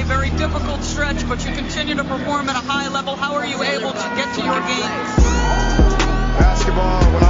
a very difficult stretch, but you continue to perform at a high level. How are you able to get to your games? Basketball,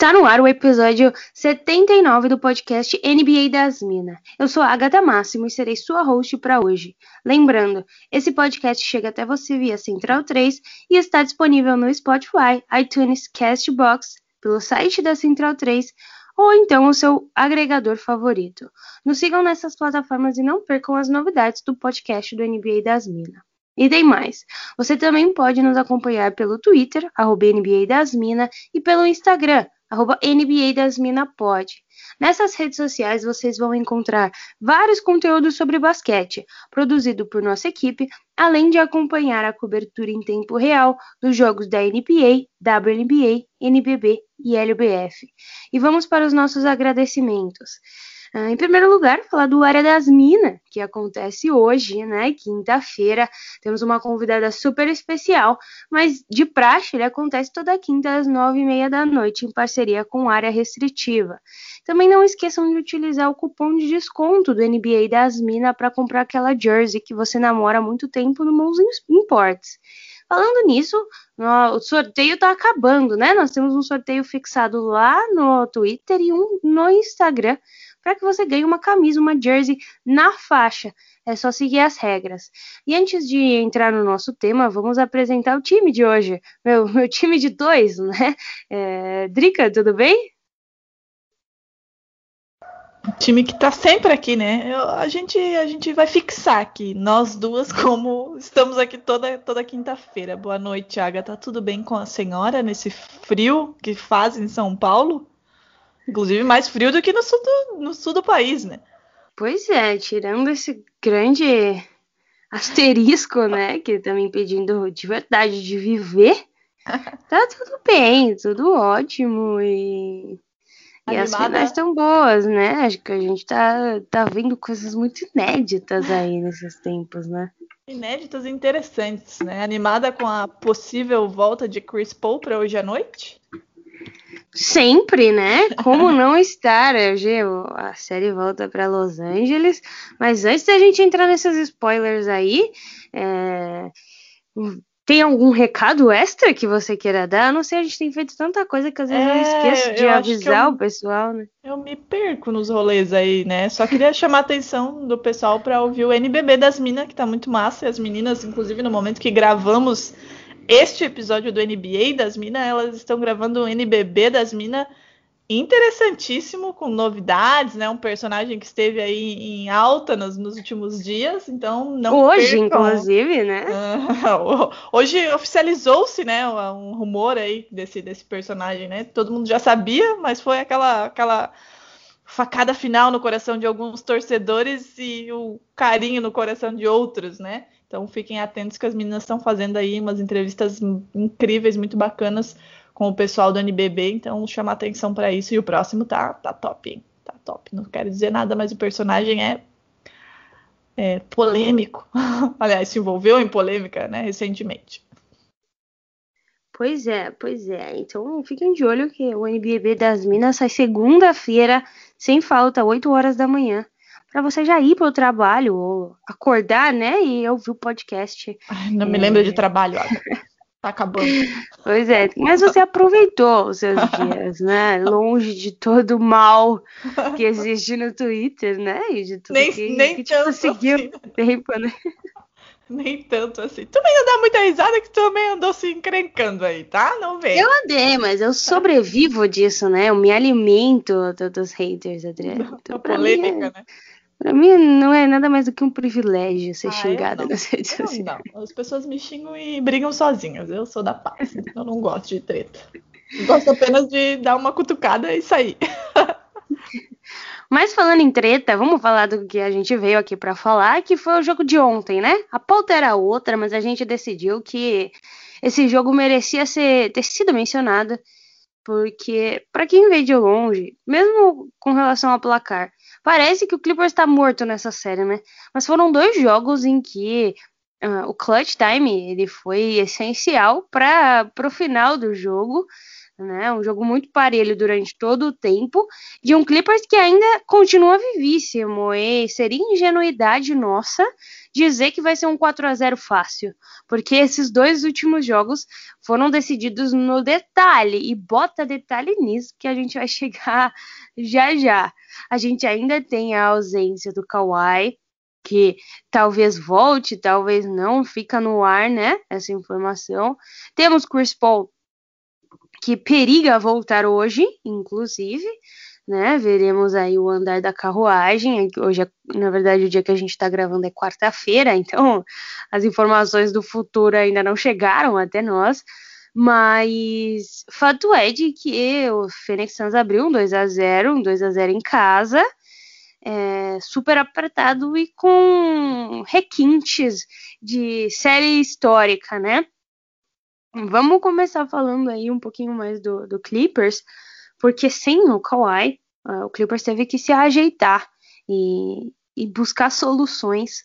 Está no ar o episódio 79 do podcast NBA das Minas. Eu sou a Agatha Máximo e serei sua host para hoje. Lembrando, esse podcast chega até você via Central 3 e está disponível no Spotify, iTunes, Castbox, pelo site da Central 3 ou então o seu agregador favorito. Nos sigam nessas plataformas e não percam as novidades do podcast do NBA das Minas. E tem mais. Você também pode nos acompanhar pelo Twitter, arroba NBA das Minas, e pelo Instagram, arroba NBA das Minas Pod. Nessas redes sociais vocês vão encontrar vários conteúdos sobre basquete, produzido por nossa equipe, além de acompanhar a cobertura em tempo real dos jogos da NBA, WNBA, NBB e LBF. E vamos para os nossos agradecimentos. Ah, em primeiro lugar, falar do Área das Minas, que acontece hoje, né, quinta-feira. Temos uma convidada super especial, mas de praxe ele acontece toda quinta às nove e meia da noite, em parceria com Área Restritiva. Também não esqueçam de utilizar o cupom de desconto do NBA das Minas para comprar aquela jersey que você namora há muito tempo no Mons Imports. Falando nisso, o sorteio está acabando, né? Nós temos um sorteio fixado lá no Twitter e um no Instagram para que você ganhe uma camisa, uma jersey na faixa. É só seguir as regras. E antes de entrar no nosso tema, vamos apresentar o time de hoje. Meu, meu time de dois, né? É, Drica, tudo bem? time que tá sempre aqui, né? Eu- a, gente, a gente vai fixar aqui, nós duas, como estamos aqui toda, toda quinta-feira. Boa noite, Agatha. Tudo bem com a senhora nesse frio que faz em São Paulo? Inclusive mais frio do que no sul do, no sul do país, né? Pois é, tirando esse grande asterisco, né, que tá me impedindo de verdade de viver, tá tudo bem, tudo ótimo e, e as Animada? finais estão boas, né? Acho que a gente tá, tá vendo coisas muito inéditas aí nesses tempos, né? Inéditas e interessantes, né? Animada com a possível volta de Chris Paul para hoje à noite? Sempre, né? Como não estar? Hoje a série volta para Los Angeles. Mas antes da gente entrar nesses spoilers aí, é, tem algum recado extra que você queira dar? Eu não sei, a gente tem feito tanta coisa que às vezes eu É, esqueço de eu avisar eu- o pessoal, né? Eu me perco nos rolês aí, né? Só queria chamar a atenção do pessoal para ouvir o NBB das Minas, que tá muito massa. E as meninas, inclusive, no momento que gravamos este episódio do NBA das Minas, elas estão gravando o NBB das Minas interessantíssimo, com novidades, né? Um personagem que esteve aí em alta nos, nos últimos dias, então não Hoje, percam. inclusive, né? Ah, Hoje oficializou-se, né, um rumor aí desse, desse personagem, né? Todo mundo já sabia, mas foi aquela, aquela facada final no coração de alguns torcedores e o carinho no coração de outros, né? Então fiquem atentos que as meninas estão fazendo aí umas entrevistas incríveis, muito bacanas com o pessoal do NBB, então chama atenção para isso e o próximo tá tá top, hein? Tá top. Não quero dizer nada, mas o personagem é é, polêmico. Aliás, se envolveu em polêmica, né, recentemente. Pois é, pois é. Então fiquem de olho que o NBB das Minas sai segunda-feira, sem falta, 8 horas da manhã. Pra você já ir pro trabalho, ou acordar, né? E ouvir o podcast. Ai, não me É. lembra de trabalho, Agatha. Tá acabando. Pois é, mas você aproveitou os seus dias, né? Longe de todo o mal que existe no Twitter, né? E de tudo Nem- que, nem que te tanto conseguiu assim. tempo, né? Nem tanto assim. Tu não dá muita risada que tu também andou se encrencando aí, tá? Não vem. Eu andei, mas eu sobrevivo disso, né? Eu me alimento do- dos haters, Adriano. Então, mim, polêmica, é- né? Pra mim não é nada mais do que um privilégio ser Ah, xingada não. nas redes sociais. não. As pessoas me xingam e brigam sozinhas. Eu sou da paz. Eu não gosto de treta. Eu gosto apenas de dar uma cutucada e sair. Mas falando em treta, vamos falar do que a gente veio aqui para falar, que foi o jogo de ontem, né? A pauta era outra, mas a gente decidiu que esse jogo merecia ser, ter sido mencionado, porque para quem vê de longe, mesmo com relação ao placar, parece que o Clippers está morto nessa série, né? Mas foram dois jogos em que uh, o clutch time ele foi essencial para o final do jogo né? Um jogo muito parelho durante todo o tempo, de um Clippers que ainda continua vivíssimo. E seria ingenuidade nossa dizer que vai ser um 4 a 0 fácil, porque esses dois últimos jogos foram decididos no detalhe, e bota detalhe nisso que a gente vai chegar já já. A gente ainda tem a ausência do Kawhi, que talvez volte, talvez não, fica no ar, né? Essa informação. Temos Chris Paul que periga voltar hoje, inclusive, né? Veremos aí o andar da carruagem. Hoje, é, na verdade, o dia que a gente está gravando é quarta-feira, então as informações do futuro ainda não chegaram até nós. Mas fato é de que o Phoenix Suns abriu um 2 a 0 um 2 a 0 em casa, é, super apertado e com requintes de série histórica, né? Vamos começar falando aí um pouquinho mais do, do Clippers, porque sem o Kawhi, uh, o Clippers teve que se ajeitar e, e buscar soluções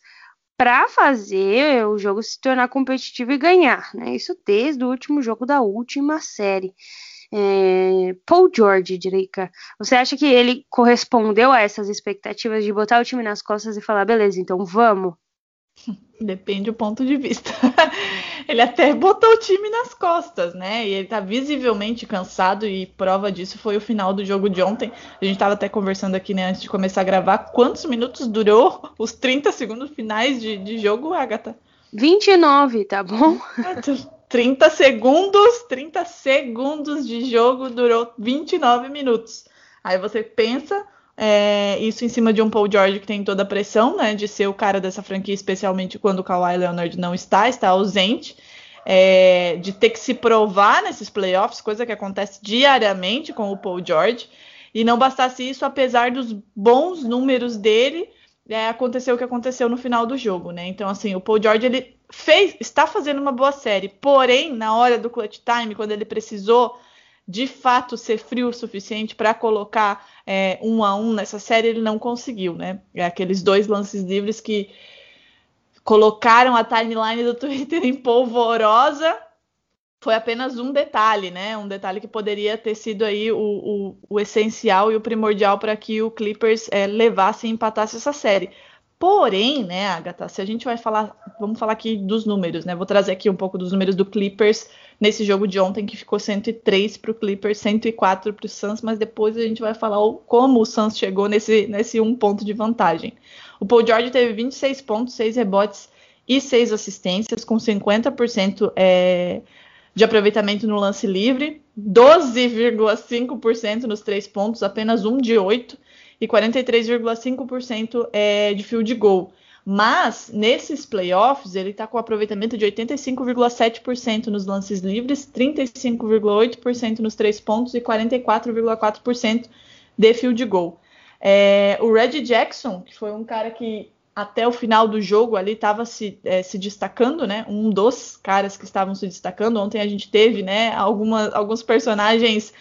para fazer o jogo se tornar competitivo e ganhar, né? Isso desde o último jogo da última série. É, Paul George, Drica, você acha que ele correspondeu a essas expectativas de botar o time nas costas e falar, beleza, então vamos? Depende do ponto de vista. Ele até botou o time nas costas, né? E ele tá visivelmente cansado e prova disso foi o final do jogo de ontem. A gente tava até conversando aqui, né, antes de começar a gravar, quantos minutos durou os 30 segundos finais de, de jogo, Agatha? 29, tá bom? 30 segundos, 30 segundos de jogo durou 29 minutos. Aí você pensa é, isso em cima de um Paul George que tem toda a pressão, né, de ser o cara dessa franquia, especialmente quando o Kawhi Leonard não está, está ausente, é, de ter que se provar nesses playoffs, coisa que acontece diariamente com o Paul George. E não bastasse isso, apesar dos bons números dele, é, aconteceu o que aconteceu no final do jogo, né? Então, assim, o Paul George ele fez, está fazendo uma boa série, porém, na hora do clutch time, quando ele precisou de fato ser frio o suficiente para colocar é, um a um nessa série, ele não conseguiu, né? É aqueles dois lances livres que colocaram a timeline do Twitter em polvorosa. Foi apenas um detalhe, né? Um detalhe que poderia ter sido aí o, o, o essencial e o primordial para que o Clippers é, levasse e empatasse essa série. Porém, né, Agatha, se a gente vai falar, vamos falar aqui dos números, né? Vou trazer aqui um pouco dos números do Clippers nesse jogo de ontem, que ficou 103 para o Clippers, 104 para o Suns, mas depois a gente vai falar o, como o Suns chegou nesse, nesse um ponto de vantagem. O Paul George teve 26 pontos, 6 rebotes e 6 assistências, com 50% é, de aproveitamento no lance livre, 12,5% nos três pontos, apenas um de 8 e 43,5% é, de field goal. Mas nesses playoffs ele está com aproveitamento de 85,7% nos lances livres, 35,8% nos três pontos e 44,4% de field goal. É, o Red Jackson, que foi um cara que até o final do jogo ali estava se, é, se destacando, né? Um dos caras que estavam se destacando. Ontem a gente teve, né? Alguma, alguns personagens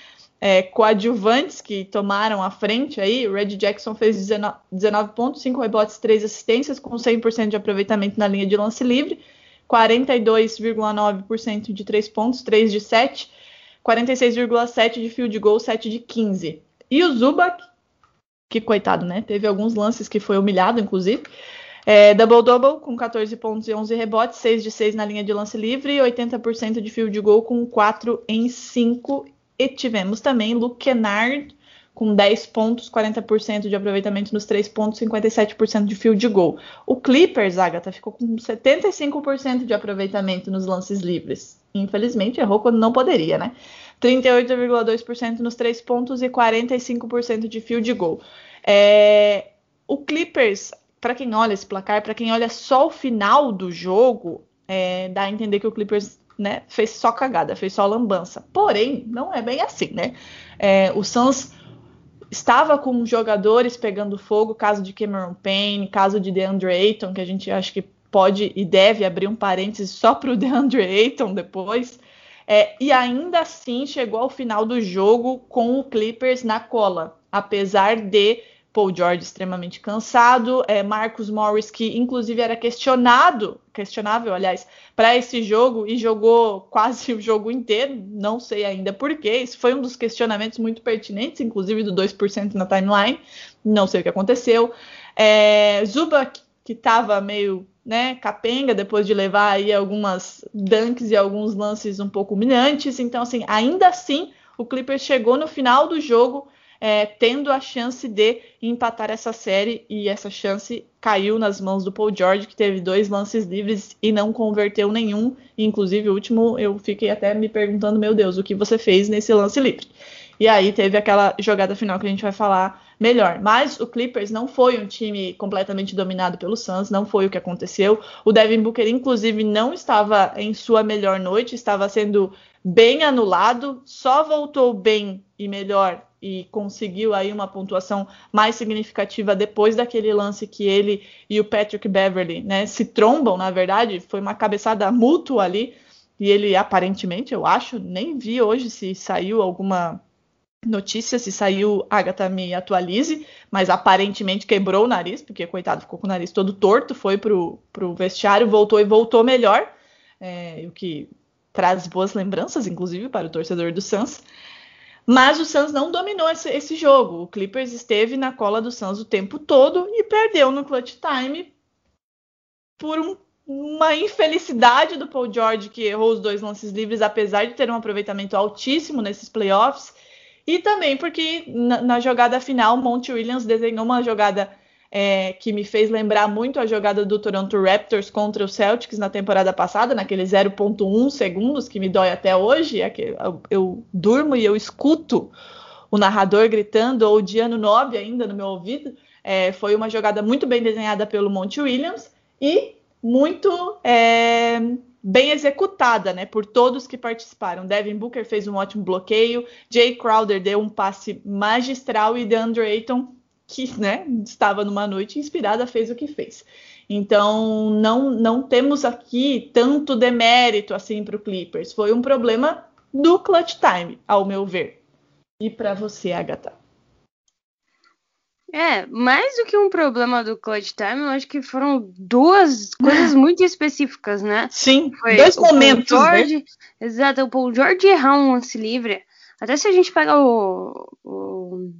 é, coadjuvantes que tomaram a frente aí. Red Jackson fez 19, 19 pontos, 5 rebotes, 3 assistências, com 100% de aproveitamento na linha de lance livre, 42,9% de 3 pontos, 3 de 7, 46,7% de field goal, 7 de 15. E o Zubac, que coitado, né? Teve alguns lances que foi humilhado, inclusive. É, Double-double com 14 pontos e 11 rebotes, 6 de 6 na linha de lance livre, 80% de field goal com 4 em 5 tivemos também Luke Kennard com 10 pontos, 40% de aproveitamento nos 3 pontos, 57% de field goal. O Clippers, Agatha, ficou com 75% de aproveitamento nos lances livres. Infelizmente, errou quando não poderia, né? 38,2% nos 3 pontos e 45% de field goal. É... O Clippers, para quem olha esse placar, para quem olha só o final do jogo, é... dá a entender que o Clippers né, fez só cagada, fez só lambança. Porém, não é bem assim, né? É, o Suns estava com jogadores pegando fogo, caso de Cameron Payne, caso de DeAndre Ayton, que a gente acha que pode e deve abrir um parênteses só para o DeAndre Ayton depois. É, e ainda assim chegou ao final do jogo com o Clippers na cola, apesar de Paul George extremamente cansado, é, Marcus Morris que inclusive era questionado, questionável, aliás, para esse jogo e jogou quase o jogo inteiro, não sei ainda porquê, isso foi um dos questionamentos muito pertinentes, inclusive do 2% na timeline, não sei o que aconteceu. É, Zubac, que estava meio né, capenga depois de levar aí algumas dunks e alguns lances um pouco humilhantes. Então, assim, ainda assim, o Clippers chegou no final do jogo é, tendo a chance de empatar essa série e essa chance caiu nas mãos do Paul George, que teve dois lances livres e não converteu nenhum. Inclusive, o último eu fiquei até me perguntando, meu Deus, o que você fez nesse lance livre? E aí teve aquela jogada final que a gente vai falar melhor. Mas o Clippers não foi um time completamente dominado pelo Suns, não foi o que aconteceu. O Devin Booker, inclusive, não estava em sua melhor noite, estava sendo bem anulado, só voltou bem e melhor e conseguiu aí uma pontuação mais significativa depois daquele lance que ele e o Patrick Beverly né, se trombam, na verdade, foi uma cabeçada mútua ali, e ele aparentemente, eu acho, nem vi hoje se saiu alguma notícia se saiu, Agatha me atualize, mas aparentemente quebrou o nariz, porque coitado ficou com o nariz todo torto, foi pro, pro vestiário, voltou e voltou melhor, é, o que traz boas lembranças, inclusive, para o torcedor do Suns. Mas o Suns não dominou esse, esse jogo. O Clippers esteve na cola do Suns o tempo todo e perdeu no clutch time por um, uma infelicidade do Paul George, que errou os dois lances livres, apesar de ter um aproveitamento altíssimo nesses playoffs e também porque na, na jogada final, Monty Williams desenhou uma jogada é, que me fez lembrar muito a jogada do Toronto Raptors contra o Celtics na temporada passada, naquele 0.1 segundos que me dói até hoje. É que eu, eu, durmo e eu escuto o narrador gritando, ou o Diano 9 ainda no meu ouvido. É, foi uma jogada muito bem desenhada pelo Monty Williams e muito é, bem executada, né, por todos que participaram. Devin Booker fez um ótimo bloqueio, Jay Crowder deu um passe magistral e DeAndre Ayton, que, né, estava numa noite inspirada, fez o que fez. Então, não não temos aqui tanto demérito assim para o Clippers. Foi um problema do clutch time, ao meu ver. E para você, Agatha? É, mais do que um problema do Clutch Time, eu acho que foram duas coisas muito específicas, né? Sim, Foi dois momentos, né? George, né? Exato, o Paul George errar um lance livre. Até se a gente pega o, o,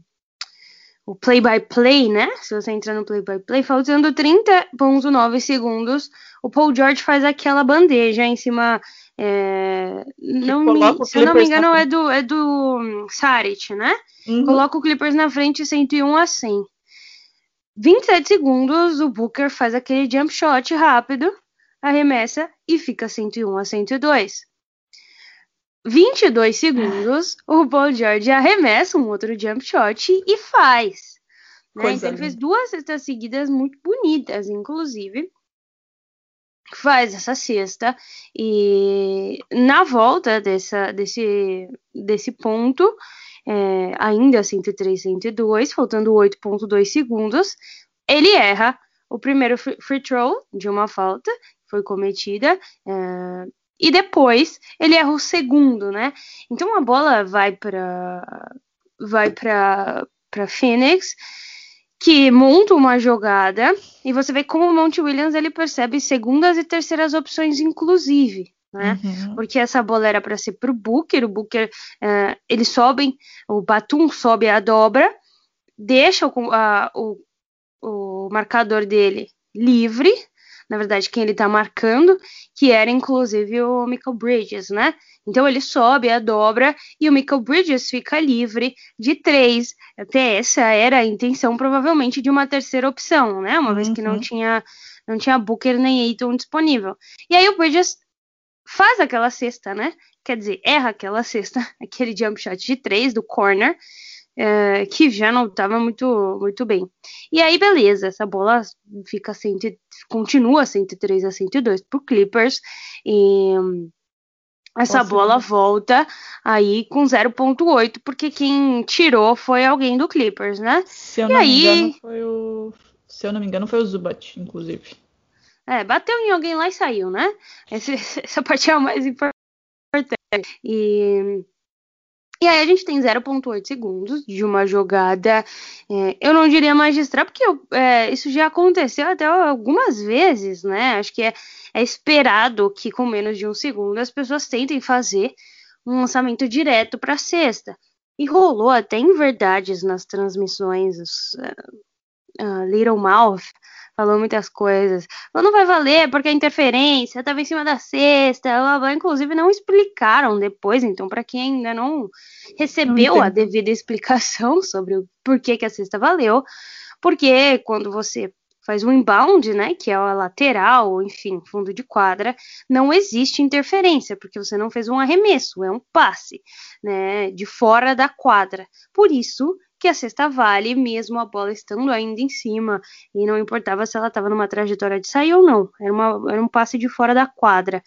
o play-by-play, né? Se você entrar no play-by-play, faltando 30.9 segundos, o Paul George faz aquela bandeja em cima é, não me, se eu não me engano, é do, é do Saric, né? Uhum. Coloca o Clippers na frente 101 a 100. 27 segundos, o Booker faz aquele jump shot rápido, arremessa e fica 101 a 102. 22 segundos, o Paul George arremessa um outro jump shot e faz. Né? Então ele fez duas cestas seguidas muito bonitas, inclusive faz essa cesta e na volta dessa, desse, desse ponto, é, ainda 103, 102, faltando 8.2 segundos, ele erra o primeiro free throw de uma falta que foi cometida é, e depois ele erra o segundo, né? Então a bola vai para vai para para Phoenix que monta uma jogada e você vê como o Monte Williams ele percebe segundas e terceiras opções, inclusive. Né? Uhum. Porque essa bola era para ser para o Booker, o Booker uh, eles sobem, o Batum sobe a dobra, deixa o, a, o, o marcador dele livre, na verdade, quem ele está marcando, que era inclusive o Michael Bridges, né? Então ele sobe a dobra e o Michael Bridges fica livre de três. Até essa era a intenção, provavelmente, de uma terceira opção, né? Uma uhum. vez que não uhum. tinha, não tinha Booker nem Aiton disponível. E aí o Bridges faz aquela cesta, né? Quer dizer, erra aquela cesta, aquele jump shot de três do corner. É, que já não estava muito, muito bem. E aí, beleza, essa bola fica cento, continua 103 a 102 por Clippers. E essa Posso- bola volta aí com 0.8, porque quem tirou foi alguém do Clippers, né? Se eu E não aí- me engano, foi o. Se eu não me engano, foi o Zubat, inclusive. É, bateu em alguém lá e saiu, né? Esse- essa parte é a mais importante. E, e aí a gente tem 0.8 segundos de uma jogada, é, eu não diria magistral, porque eu- é, isso já aconteceu até algumas vezes, né? Acho que é, é esperado que com menos de um segundo as pessoas tentem fazer um lançamento direto para a cesta. E rolou até em verdades nas transmissões, os, ah, Little Mouth falou muitas coisas. Não vai valer porque a interferência estava em cima da cesta, blá, blá. inclusive não explicaram depois, então para quem ainda não recebeu Não a devida explicação sobre o porquê que a cesta valeu, porque quando você faz um inbound, né, que é a lateral, enfim, fundo de quadra, não existe interferência, porque você não fez um arremesso, é um passe, né, de fora da quadra. Por isso que a cesta vale, mesmo a bola estando ainda em cima, e não importava se ela estava numa trajetória de sair ou não, era, uma, era um passe de fora da quadra.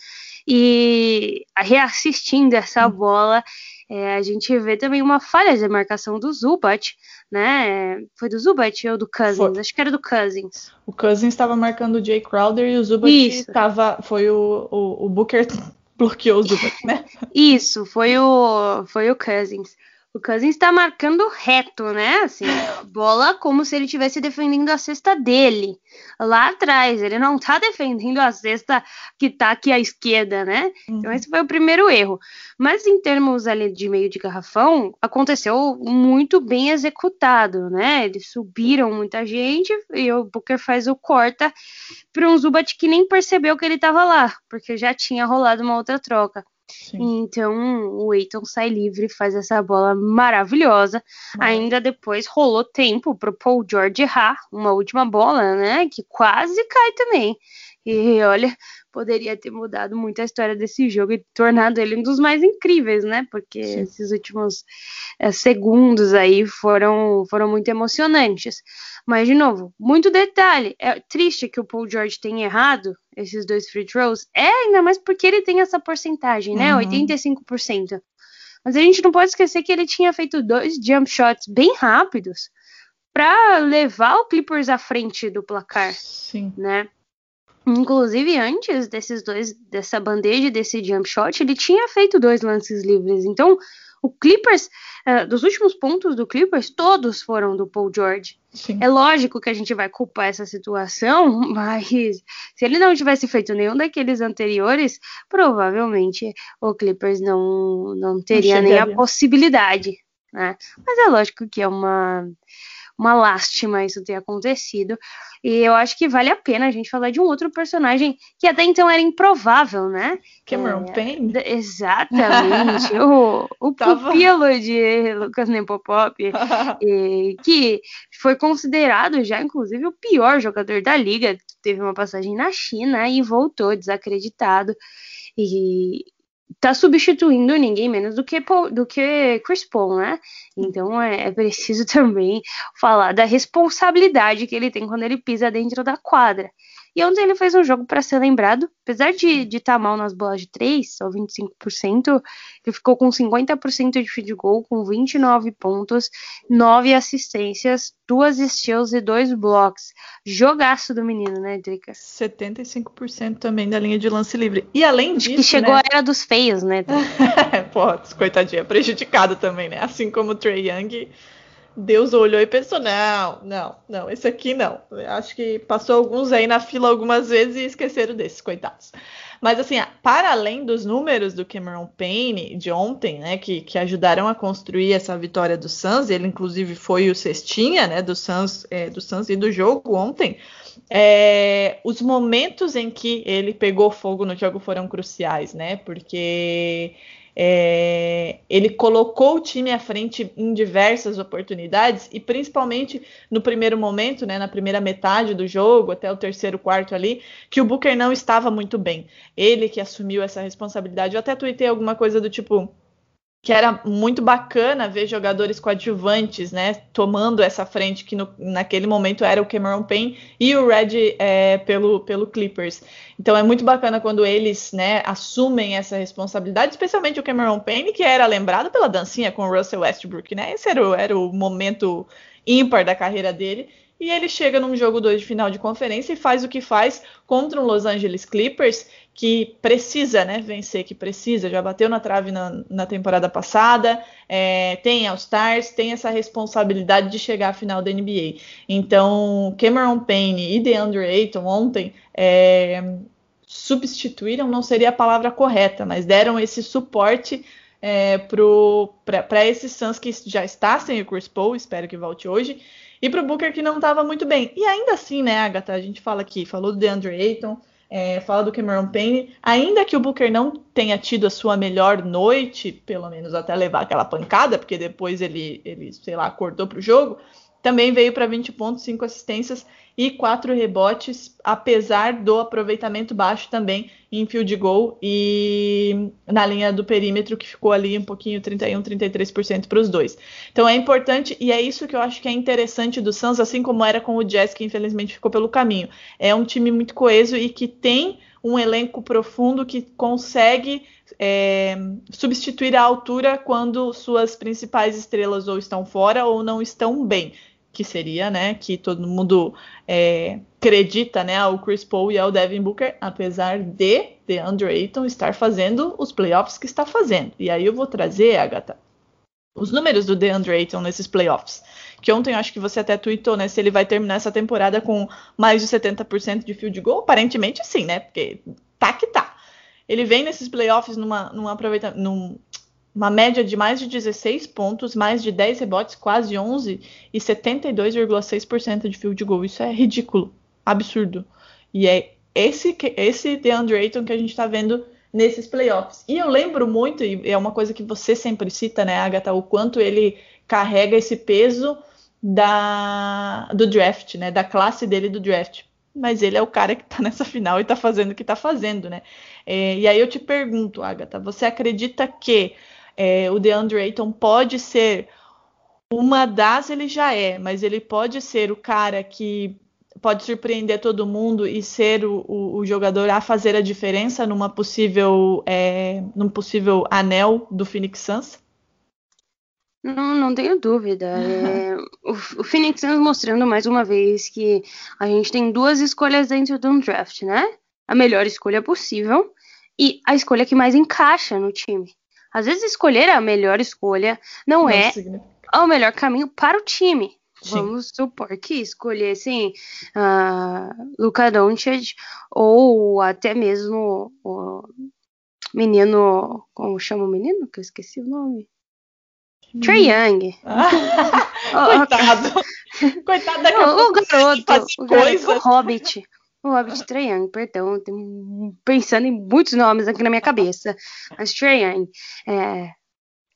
E reassistindo essa bola, é, a gente vê também uma falha de marcação do Zubat, né? Foi do Zubat ou do Cousins? Foi. Acho que era do Cousins. O Cousins estava marcando o Jay Crowder e o Zubat Isso. tava. Foi o, o, o Booker bloqueou o Zubat, né? Isso, foi o, foi o Cousins. O Cousins tá marcando reto, né? Assim, bola como se ele estivesse defendendo a cesta dele. Lá atrás, ele não tá defendendo a cesta que tá aqui à esquerda, né? Então esse foi o primeiro erro. Mas em termos ali de meio de garrafão, aconteceu muito bem executado, né? Eles subiram muita gente e o Booker faz o corta para um Zubat que nem percebeu que ele tava lá, porque já tinha rolado uma outra troca. Sim. Então o Eiton sai livre, faz essa bola maravilhosa. Ainda depois rolou tempo pro Paul George errar uma última bola, né? Que quase cai também. E olha, poderia ter mudado muito a história desse jogo e tornado ele um dos mais incríveis, né? Porque Sim. esses últimos eh, segundos aí foram, foram muito emocionantes. Mas, de novo, muito detalhe. É triste que o Paul George tenha errado esses dois free throws. É ainda mais porque ele tem essa porcentagem, né? Uhum. 85%. Mas a gente não pode esquecer que ele tinha feito dois jump shots bem rápidos para levar o Clippers à frente do placar, Sim. né? Inclusive, antes desses dois, dessa bandeja, desse jump shot, ele tinha feito dois lances livres. Então, o Clippers, eh, dos últimos pontos do Clippers, todos foram do Paul George. Sim. É lógico que a gente vai culpar essa situação, mas se ele não tivesse feito nenhum daqueles anteriores, provavelmente o Clippers não, não teria nem a possibilidade. Né? Mas é lógico que é uma, uma lástima isso ter acontecido. E eu acho que vale a pena a gente falar de um outro personagem que até então era improvável, né? Cameron É, Payne. D- Exatamente. o o Tava- pupilo de Lucas Nepopop e que foi considerado já, inclusive, o pior jogador da liga. Teve uma passagem na China e voltou desacreditado. E tá substituindo ninguém menos do que, do que Chris Paul, né? Então é, é preciso também falar da responsabilidade que ele tem quando ele pisa dentro da quadra. E ontem ele fez um jogo para ser lembrado, apesar de estar mal nas bolas de 3, só 25%, ele ficou com 50% de field goal, com 29 pontos, 9 assistências, 2 steals e 2 blocks. Jogaço do menino, né, Drica? 75% também da linha de lance livre. E além disso, que chegou né? a era dos feios, né? Pô, coitadinha, prejudicado também, né? Assim como o Trey Young, Deus olhou e pensou: não, não, não, esse aqui não. Acho que passou alguns aí na fila algumas vezes e esqueceram desses, coitados. Mas assim, para além dos números do Cameron Payne de ontem, né, que, que ajudaram a construir essa vitória do Suns, ele inclusive foi o cestinha, né, do Suns, é, do Suns e do jogo ontem. É, os momentos em que ele pegou fogo no jogo foram cruciais, né? Porque é, ele colocou o time à frente em diversas oportunidades e principalmente no primeiro momento, né, na primeira metade do jogo, até o terceiro quarto ali, que o Booker não estava muito bem. Ele que assumiu essa responsabilidade. Eu até tuitei alguma coisa do tipo. Que era muito bacana ver jogadores coadjuvantes, né, tomando essa frente que no, naquele momento era o Cameron Payne e o Red é, pelo, pelo Clippers. Então é muito bacana quando eles, né, assumem essa responsabilidade, especialmente o Cameron Payne, que era lembrado pela dancinha com o Russell Westbrook, né? Esse era o, era o momento ímpar da carreira dele. E ele chega num jogo 2 de final de conferência e faz o que faz contra um Los Angeles Clippers que precisa né, vencer, que precisa, já bateu na trave na, na temporada passada, é, tem All-Stars, tem essa responsabilidade de chegar à final da NBA. Então, Cameron Payne e DeAndre Ayton ontem é, substituíram, não seria a palavra correta, mas deram esse suporte é, para esse Suns que já está sem o Chris Paul, espero que volte hoje, e para o Booker que não estava muito bem. E ainda assim, né, Agatha, a gente fala aqui, falou do DeAndre Ayton, é, fala do Cameron Payne, ainda que o Booker não tenha tido a sua melhor noite, pelo menos até levar aquela pancada, porque depois ele, ele sei lá, acordou para o jogo, também veio para 20 pontos, 5 assistências e 4 rebotes, apesar do aproveitamento baixo também em field goal e na linha do perímetro, que ficou ali um pouquinho 31, 33% para os dois. Então é importante e é isso que eu acho que é interessante do Suns, assim como era com o Jazz, que infelizmente ficou pelo caminho. É um time muito coeso e que tem um elenco profundo que consegue é, substituir a altura quando suas principais estrelas ou estão fora ou não estão bem que seria, né, que todo mundo é, acredita, né, ao Chris Paul e ao Devin Booker, apesar de DeAndre Ayton estar fazendo os playoffs que está fazendo. E aí eu vou trazer, Agatha, os números do DeAndre Ayton nesses playoffs. Que ontem eu acho que você até tweetou, né, se ele vai terminar essa temporada com mais de 70% de field goal. Aparentemente sim, né, porque tá que tá. Ele vem nesses playoffs numa, numa num, uma média de mais de 16 pontos, mais de 10 rebotes, quase 11 e 72,6% de field goal. Isso é ridículo, absurdo. E é esse esse DeAndre Ayton que a gente está vendo nesses playoffs. E eu lembro muito, e é uma coisa que você sempre cita, né, Agatha, o quanto ele carrega esse peso da do draft, né, da classe dele do draft. Mas ele é o cara que está nessa final e está fazendo o que está fazendo, né? É, e aí eu te pergunto, Agatha, você acredita que é, o DeAndre Ayton pode ser uma das, ele já é, mas ele pode ser o cara que pode surpreender todo mundo e ser o, o, o jogador a fazer a diferença numa possível, é, num possível anel do Phoenix Suns? Não, não tenho dúvida. É, o, o, Phoenix Suns mostrando mais uma vez que a gente tem duas escolhas dentro de um draft, né? A melhor escolha possível e a escolha que mais encaixa no time. Às vezes escolher a melhor escolha não, não é o melhor caminho para o time. Sim. Vamos supor que escolhessem uh, Luka Doncic ou até mesmo o menino, como chama o menino? Que eu esqueci o nome. Hum. Trey Young. Ah, coitado. Coitado daquele o, o garoto, o garoto, o Hobbit. O Hobbit Trae Young, perdão, pensando em muitos nomes aqui na minha cabeça. Mas Trae Young, é,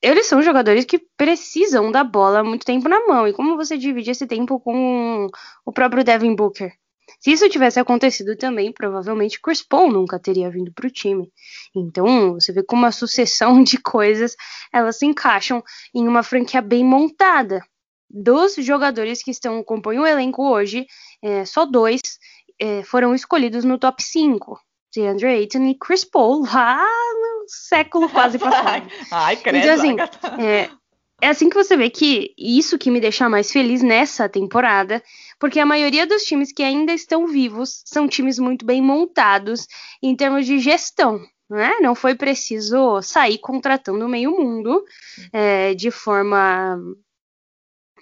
eles são jogadores que precisam da bola muito tempo na mão. E como você divide esse tempo com o próprio Devin Booker? Se isso tivesse acontecido também, provavelmente Chris Paul nunca teria vindo para o time. Então, você vê como uma sucessão de coisas elas se encaixam em uma franquia bem montada. Dos jogadores que estão compõem o elenco hoje, é, só dois é, foram escolhidos no top 5. DeAndre Ayton e Chris Paul lá no século quase passado. Ai, credo. Então, assim, é, é assim que você vê que isso que me deixa mais feliz nessa temporada, porque a maioria dos times que ainda estão vivos são times muito bem montados em termos de gestão. Né? Não foi preciso sair contratando meio mundo é, de forma,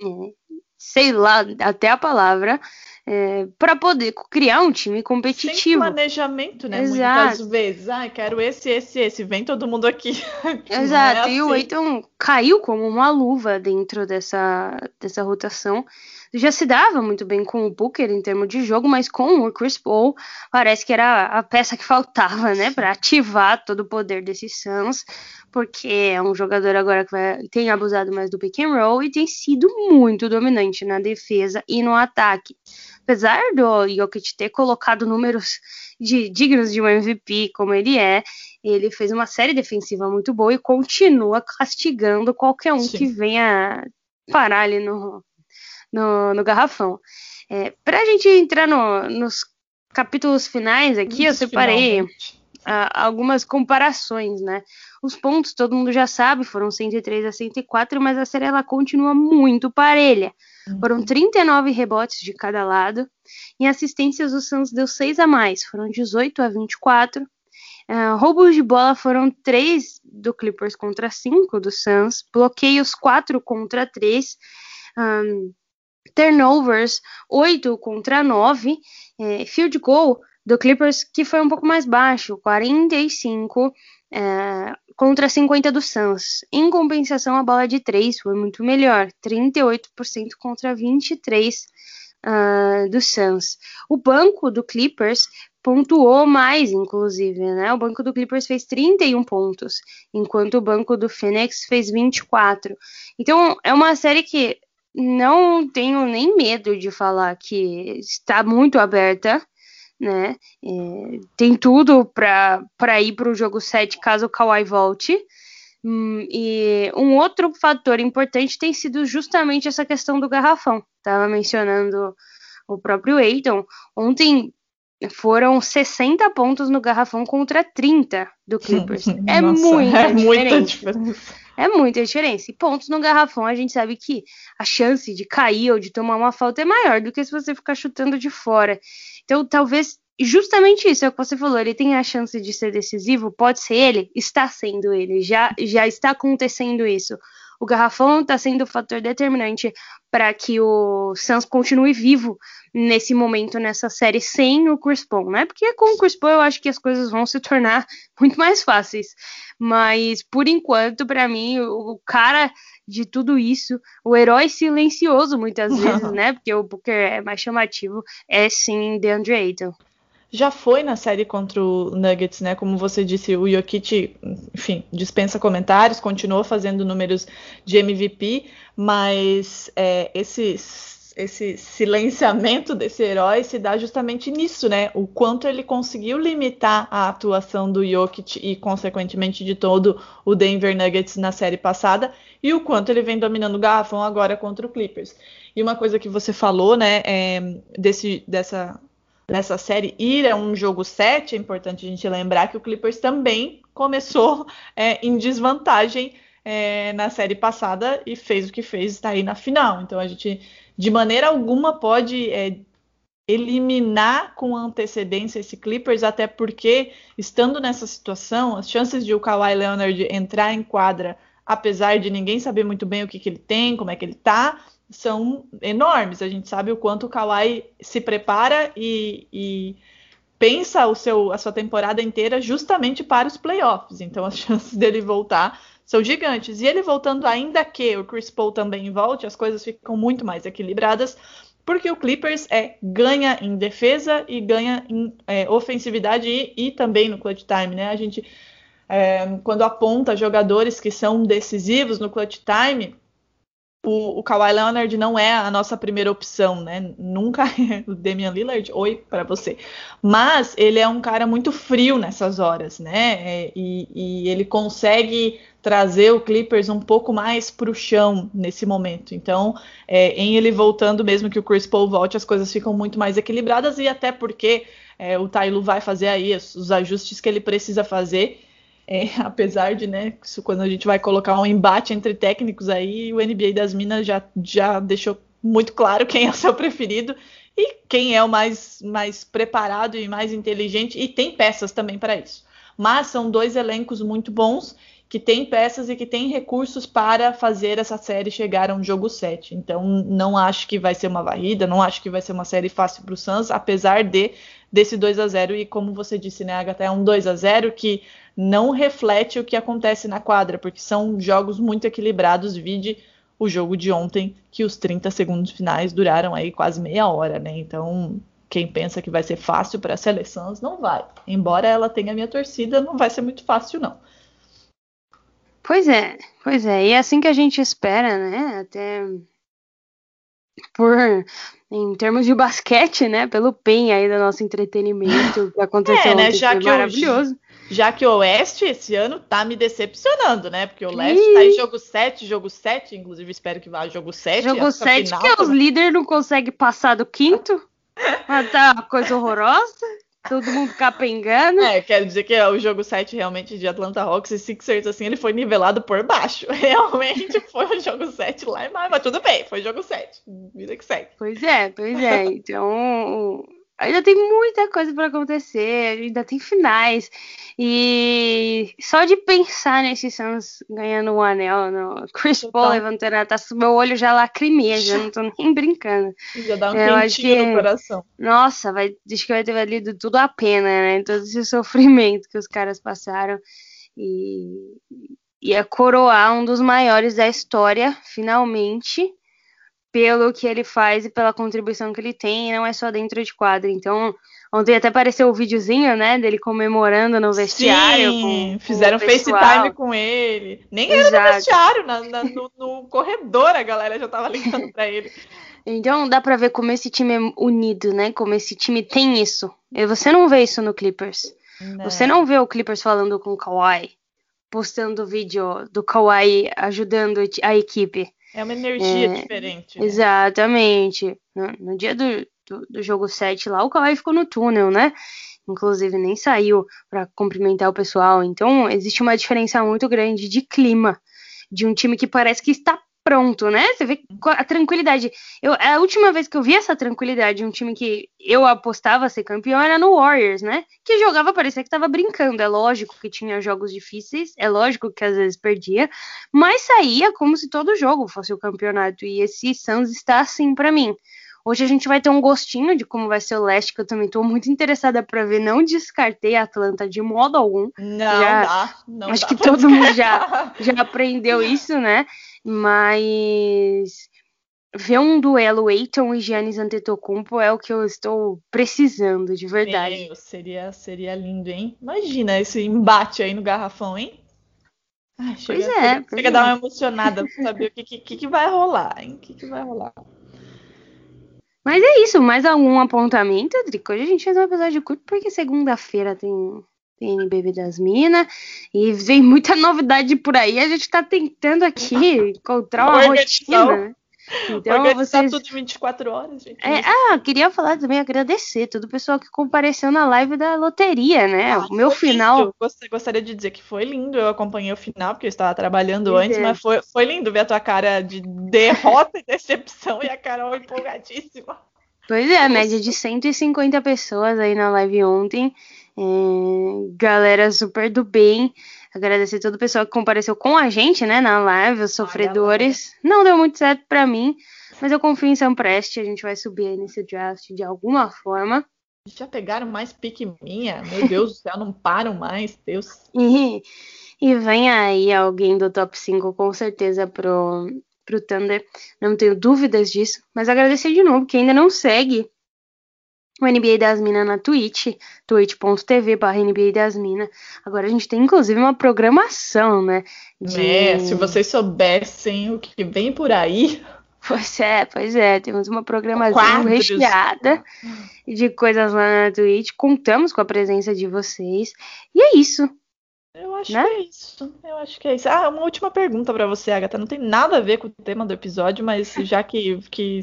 é, sei lá, até a palavra, é, para poder criar um time competitivo. Sem planejamento, né? Exato. Muitas vezes. Ah, quero esse, esse, esse. Vem todo mundo aqui. Exato. É assim. E o Eiton caiu como uma luva dentro dessa, dessa rotação. Já se dava muito bem com o Booker em termos de jogo, mas com o Chris Paul parece que era a peça que faltava, né? Para ativar todo o poder desses Suns. Porque é um jogador agora que vai, tem abusado mais do pick and roll e tem sido muito dominante na defesa e no ataque apesar do Jokic ter colocado números de, dignos de um MVP como ele é, ele fez uma série defensiva muito boa e continua castigando qualquer um Sim. que venha parar ali no, no, no garrafão. É, para a gente entrar no, nos capítulos finais aqui, eu separei Finalmente. algumas comparações, né? Os pontos todo mundo já sabe, foram 103 a 104, mas a série ela continua muito parelha. Foram 39 rebotes de cada lado. Em assistências, o Suns deu 6 a mais, foram 18 a 24. Ah, roubos de bola foram 3 do Clippers contra 5 do Suns. Bloqueios 4 contra 3. Ahn, turnovers 8 contra 9. É, field goal do Clippers que foi um pouco mais baixo, 45 é, contra 50 do Suns. Em compensação, a bola de 3 foi muito melhor, 38% contra 23 ah, do Suns. O banco do Clippers pontuou mais, inclusive, né? O banco do Clippers fez 31 pontos, enquanto o banco do Phoenix fez 24. Então, é uma série que não tenho nem medo de falar que está muito aberta, né? É, tem tudo para ir para o jogo 7 caso o Kawhi volte. Hum, e um outro fator importante tem sido justamente essa questão do garrafão. Estava mencionando o próprio Eiton. Ontem foram 60 pontos no garrafão contra 30 do Clippers. É Nossa, muita é muita diferença. É muita diferença. E pontos no garrafão, a gente sabe que a chance de cair ou de tomar uma falta é maior do que se você ficar chutando de fora. Então, talvez justamente isso é o que você falou. Ele tem a chance de ser decisivo, pode ser ele, está sendo ele, já, já está acontecendo isso. O garrafão está sendo o fator determinante para que o Suns continue vivo nesse momento, nessa série, sem o Chris Paul, né? Porque com o Chris Paul eu acho que as coisas vão se tornar muito mais fáceis. Mas, por enquanto, para mim, o, cara de tudo isso, o herói silencioso, muitas vezes, né? Porque o Booker é mais chamativo, é sim DeAndre Ayton. Já foi na série contra o Nuggets, né? Como você disse, o Jokic, enfim, dispensa comentários, continuou fazendo números de MVP, mas é, esse, esse silenciamento desse herói se dá justamente nisso, né? O quanto ele conseguiu limitar a atuação do Jokic e, consequentemente, de todo o Denver Nuggets na série passada, e o quanto ele vem dominando o garrafão agora contra o Clippers. E uma coisa que você falou, né, é, desse, dessa nessa série ir a um jogo 7, é importante a gente lembrar que o Clippers também começou é, em desvantagem é, na série passada e fez o que fez, está aí na final. Então a gente, de maneira alguma, pode é, eliminar com antecedência esse Clippers, até porque, estando nessa situação, as chances de o Kawhi Leonard entrar em quadra, apesar de ninguém saber muito bem o que, que ele tem, como é que ele tá, são enormes. A gente sabe o quanto o Kawhi se prepara e, e, pensa o seu, a sua temporada inteira justamente para os playoffs. Então as chances dele voltar são gigantes. E ele voltando, ainda que o Chris Paul também volte, as coisas ficam muito mais equilibradas. Porque o Clippers é, ganha em defesa e ganha em é, ofensividade e, e, também no clutch time, né? A gente, é, quando aponta jogadores que são decisivos no clutch time, o, o Kawhi Leonard não é a nossa primeira opção, né? Nunca é o Damian Lillard, oi para você. Mas ele é um cara muito frio nessas horas, né? É, e, e, ele consegue trazer o Clippers um pouco mais para o chão nesse momento. Então, é, em ele voltando, mesmo que o Chris Paul volte, as coisas ficam muito mais equilibradas e até porque é, o Tailu vai fazer aí os ajustes que ele precisa fazer. É, apesar de, né, isso, quando a gente vai colocar um embate entre técnicos aí, o NBA das Minas já, já deixou muito claro quem é o seu preferido e quem é o mais, mais preparado e mais inteligente, e tem peças também para isso. Mas são dois elencos muito bons, que têm peças e que têm recursos para fazer essa série chegar a um jogo 7. Então, não acho que vai ser uma varrida, não acho que vai ser uma série fácil para o Suns, apesar de desse 2 a 0 e como você disse, né, Agatha, é um 2 a 0 que não reflete o que acontece na quadra, porque são jogos muito equilibrados, vide o jogo de ontem, que os 30 segundos finais duraram aí quase meia hora, né? Então, quem pensa que vai ser fácil para a seleção, não vai. Embora ela tenha minha torcida, não vai ser muito fácil, não. Pois é, pois é. E é assim que a gente espera, né? Até por em termos de basquete, né? Pelo PEN aí do nosso entretenimento que aconteceu é, né? ontem, Já foi que maravilhoso. Eu, Já que o Oeste esse ano tá me decepcionando, né? Porque o Leste tá em jogo 7, jogo 7, inclusive espero que vá jogo 7. Jogo 7 que os líderes não conseguem passar do quinto. Mas tá uma coisa horrorosa. Todo mundo capengando. É, quero dizer que o jogo 7 realmente de Atlanta Hawks e Sixers, assim, ele foi nivelado por baixo. Realmente foi o jogo 7 lá embaixo, mas tudo bem, foi o jogo 7. Vida que segue. Pois é, pois é. Então, ainda tem muita coisa para acontecer, ainda tem finais. E só de pensar nesses Suns ganhando um anel, no Chris Paul levantando a taça, meu olho já lacrimeia, já não tô nem brincando. Já dá um quentinho que, no coração. Nossa, vai, acho que vai ter valido tudo a pena, né? Todo esse sofrimento que os caras passaram. E, e é coroar um dos maiores da história, finalmente pelo que ele faz e pela contribuição que ele tem, e não é só dentro de quadro. Então, ontem até apareceu o um videozinho, né, dele comemorando no vestiário. Sim, com, fizeram com FaceTime com ele. Nem Exato. era no vestiário, na, na, no, no, corredor a galera já tava ligando pra ele. Então dá pra ver como esse time é unido, né? Como esse time tem isso. E você não vê isso no Clippers. Não. Você não vê o Clippers falando com o Kawhi, postando vídeo do Kawhi ajudando a equipe. É uma energia é, diferente. Né? Exatamente. No, no dia do, do, do, jogo 7 lá, o Kawhi ficou no túnel, né? Inclusive, nem saiu para cumprimentar o pessoal. Então, existe uma diferença muito grande de clima de um time que parece que está pronto, né? Você vê a tranquilidade. Eu, a última vez que eu vi essa tranquilidade, um time que eu apostava ser campeão era no Warriors, né? Que jogava, parecia que tava brincando. É lógico que tinha jogos difíceis, é lógico que às vezes perdia, mas saía como se todo jogo fosse o campeonato. E esse Suns está assim para mim. Hoje a gente vai ter um gostinho de como vai ser o leste, que eu também estou muito interessada para ver. Não descartei a Atlanta de modo algum. Não já, dá. Não acho dá que todo mundo já, já aprendeu isso, né? Mas ver um duelo Eiton e Giannis Antetokounmpo é o que eu estou precisando, de verdade. Meu, seria, seria lindo, hein? Imagina esse embate aí no garrafão, hein? Ai, chega, pois é. Chega, chega a dar uma emocionada pra saber o que, que, que vai rolar, hein? O que, que vai rolar. Mas é isso, mais algum apontamento, Drico? Hoje a gente fez um episódio curto porque segunda-feira tem, tem NBB das Minas e vem muita novidade por aí. A gente tá tentando aqui encontrar uma rotina. Então, Organizar vocês... tudo em 24 horas, gente. É, ah, queria falar também, agradecer todo o pessoal que compareceu na live da loteria, né? Ah, o meu final. Lindo. Gostaria de dizer que foi lindo. Eu acompanhei o final, porque eu estava trabalhando antes, é. mas foi, foi lindo ver a tua cara de derrota e decepção e a Carol empolgadíssima. Pois é, a média de 150 pessoas aí na live ontem. É, galera super do bem. Agradecer todo o pessoal que compareceu com a gente, né, na live, os sofredores. Não deu muito certo para mim, mas eu confio em São Preste, a gente vai subir aí nesse draft de alguma forma. Já pegaram mais pique minha? Meu Deus do céu, não param mais, Deus. E, e vem aí alguém do top 5 com certeza pro, pro Thunder, não tenho dúvidas disso. Mas agradecer de novo que ainda não segue o NBA das Minas na Twitch, twitch.tv barra NBA das Minas. Agora a gente tem inclusive uma programação, né? De... É, se vocês soubessem o que vem por aí. Pois é, pois é, temos uma programação Quadros. recheada de coisas lá na Twitch. Contamos com a presença de vocês. E é isso. Eu acho né? que é isso. Eu acho que é isso. Ah, uma última pergunta para você, Agatha. Não tem nada a ver com o tema do episódio, mas já que, que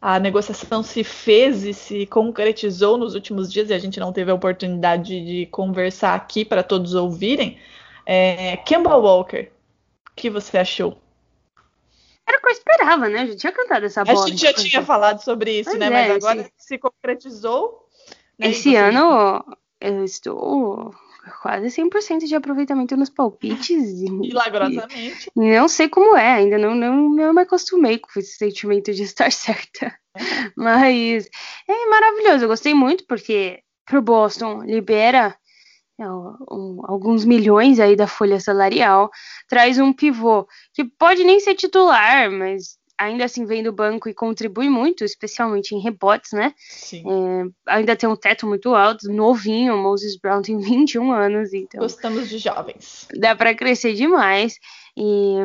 a negociação se fez e se concretizou nos últimos dias e a gente não teve a oportunidade de conversar aqui para todos ouvirem. É, Campbell Walker, o que você achou? Era o que eu esperava, né? A gente tinha cantado essa bola. A gente já tinha falado sobre isso, pois né? É, Mas agora esse... se concretizou. Né? Esse ano eu estou quase 100% de aproveitamento nos palpites. Milagrosamente. E não sei como é, ainda não, não, não me acostumei com esse sentimento de estar certa. Mas é maravilhoso, eu gostei muito porque pro Boston libera é, um, alguns milhões aí da folha salarial, traz um pivô que pode nem ser titular, mas ainda assim vem do banco e contribui muito, especialmente em rebotes, né? Sim. É, ainda tem um teto muito alto, novinho, Moses Brown tem 21 anos, então. Gostamos de jovens. Dá para crescer demais. E,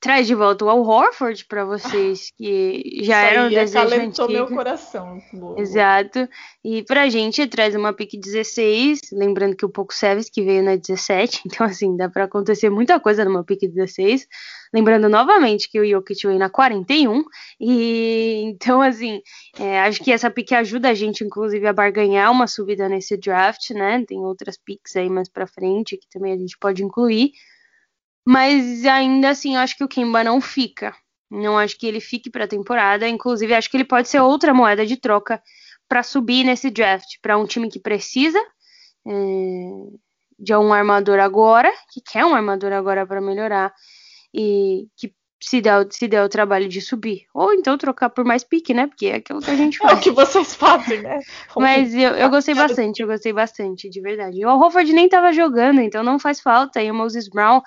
traz de volta o Al Horford para vocês, que já Isso era um aí desejo antigo. meu coração. Lu. Exato. E pra gente traz uma pick 16, lembrando que o Pouco Service que veio na 17, então assim, dá pra acontecer muita coisa numa pick 16. Lembrando novamente que o Jokic veio na 41, e então assim, é, acho que essa pick ajuda a gente inclusive a barganhar uma subida nesse draft, né? Tem outras picks aí mais pra frente que também a gente pode incluir. Mas ainda assim, eu acho que o Kemba não fica. Não acho que ele fique para a temporada. Inclusive, acho que ele pode ser outra moeda de troca para subir nesse draft para um time que precisa é, de um armador agora, que quer um armador agora para melhorar e que se der, se der o trabalho de subir. Ou então trocar por mais pique, né? Porque é aquilo que a gente É o faz. que vocês fazem, né? Mas eu, eu gostei bastante, eu gostei bastante, de verdade. O Hofford nem tava jogando, então não faz falta. E o Moses Brown,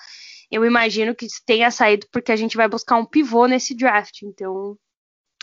eu imagino que tenha saído porque a gente vai buscar um pivô nesse draft. Então,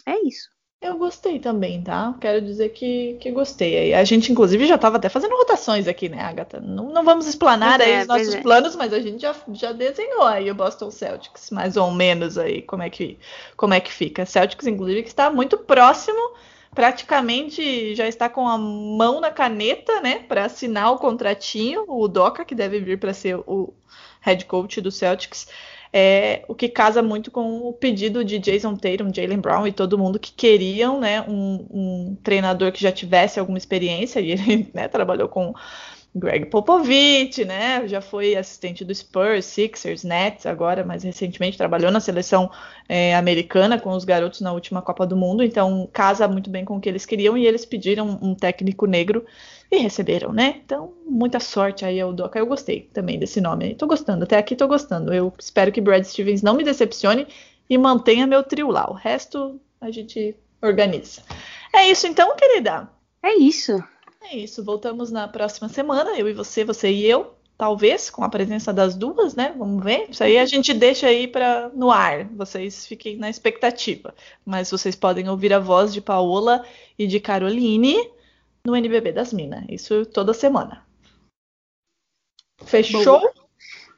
é isso. Eu gostei também, tá? Quero dizer que, que gostei. A gente, inclusive, já estava até fazendo rotações aqui, né, Agatha? Não, não vamos explanar Pois aí é, os nossos é. planos, mas a gente já, já desenhou aí o Boston Celtics, mais ou menos aí, como é que, como é que fica. Celtics, inclusive, que está muito próximo, praticamente já está com a mão na caneta, né, para assinar o contratinho, o Doca, que deve vir para ser o head coach do Celtics. É, o que casa muito com o pedido de Jason Tatum, Jalen Brown e todo mundo que queriam né, um, um treinador que já tivesse alguma experiência, e ele né, trabalhou com Greg Popovich, né, já foi assistente do Spurs, Sixers, Nets, agora mais recentemente trabalhou na seleção é, americana com os garotos na última Copa do Mundo, então casa muito bem com o que eles queriam e eles pediram um técnico negro e receberam, né? Então, muita sorte aí ao Doca. Eu gostei também desse nome aí. Tô gostando, até aqui tô gostando. Eu espero que Brad Stevens não me decepcione e mantenha meu trio lá. O resto a gente organiza. É isso então, querida. É isso. É isso. Voltamos na próxima semana, eu e você, você e eu. Talvez, com a presença das duas, né? Vamos ver. Isso aí a gente deixa aí para no ar. Vocês fiquem na expectativa. Mas vocês podem ouvir a voz de Paola e de Caroline no NBB das Minas. Isso toda semana. Fechou? Boa.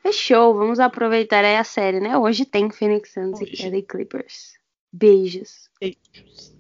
Fechou. Vamos aproveitar aí a série, né? Hoje tem Phoenix Suns e Clippers. Beijos. Beijos.